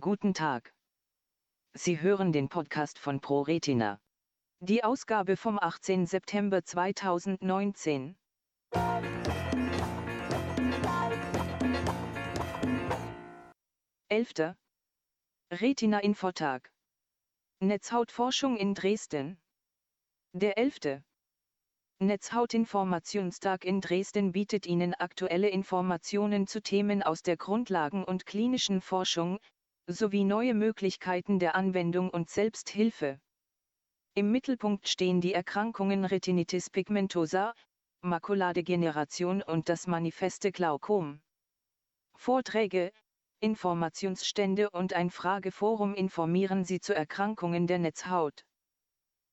Guten Tag. Sie hören den Podcast von ProRetina. Die Ausgabe vom 18. September 2019. Elfter. Retina Infotag. Netzhautforschung in Dresden. Der 11. Netzhautinformationstag in Dresden bietet Ihnen aktuelle Informationen zu Themen aus der Grundlagen- und klinischen Forschung, sowie neue Möglichkeiten der Anwendung und Selbsthilfe. Im Mittelpunkt stehen die Erkrankungen Retinitis pigmentosa, Makuladegeneration und das manifeste Glaukom. Vorträge, Informationsstände und ein Frageforum informieren Sie zu Erkrankungen der Netzhaut.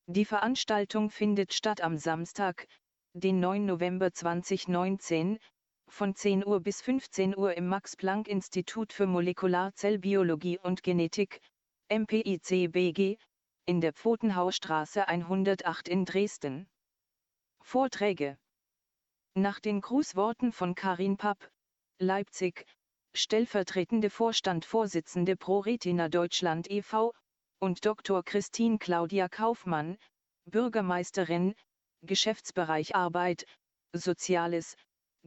Die Veranstaltung findet statt am Samstag, den 9. November 2019, von 10 Uhr bis 15 Uhr im Max-Planck-Institut für Molekularzellbiologie und Genetik, MPICBG, in der Pfotenhausstraße 108 in Dresden. Vorträge Nach den Grußworten von Karin Papp, Leipzig, stellvertretende Vorstandvorsitzende ProRetina Deutschland e.V., und Dr. Christine Claudia Kaufmann, Bürgermeisterin, Geschäftsbereich Arbeit, Soziales,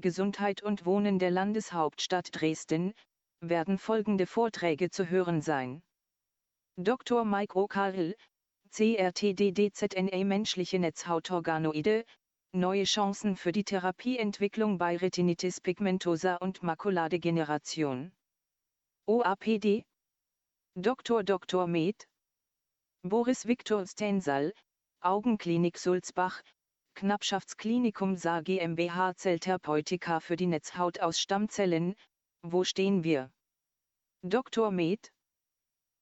Gesundheit und Wohnen der Landeshauptstadt Dresden, werden folgende Vorträge zu hören sein. Dr. Mike O'Carroll, CRTDDZNA Menschliche Netzhautorganoide, neue Chancen für die Therapieentwicklung bei Retinitis pigmentosa und Makuladegeneration. OAPD Dr. Dr. Med Boris Viktor Stensal, Augenklinik Sulzbach, Knappschaftsklinikum Saar GmbH Zelltherapeutika für die Netzhaut aus Stammzellen, wo stehen wir? Dr. Med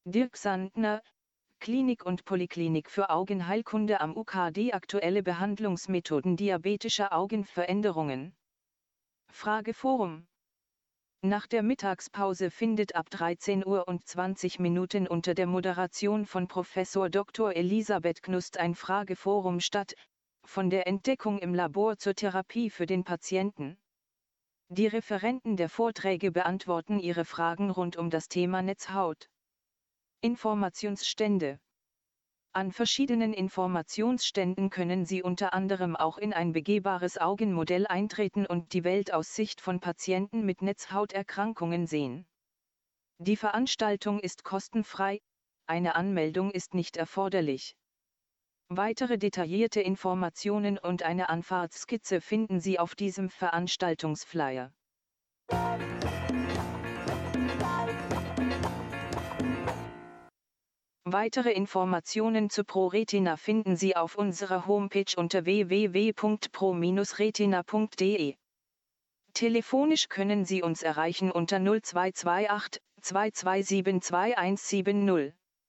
Dirk Sandner, Klinik und Polyklinik für Augenheilkunde am UKD Aktuelle Behandlungsmethoden diabetischer Augenveränderungen. Frageforum nach der Mittagspause findet ab 13 Uhr und 20 Minuten unter der Moderation von Professor Dr. Elisabeth Knust ein Frageforum statt, von der Entdeckung im Labor zur Therapie für den Patienten. Die Referenten der Vorträge beantworten Ihre Fragen rund um das Thema Netzhaut. Informationsstände an verschiedenen Informationsständen können Sie unter anderem auch in ein begehbares Augenmodell eintreten und die Welt aus Sicht von Patienten mit Netzhauterkrankungen sehen. Die Veranstaltung ist kostenfrei, eine Anmeldung ist nicht erforderlich. Weitere detaillierte Informationen und eine Anfahrtsskizze finden Sie auf diesem Veranstaltungsflyer. Weitere Informationen zu ProRetina finden Sie auf unserer Homepage unter www.pro-retina.de. Telefonisch können Sie uns erreichen unter 0228 227 2170.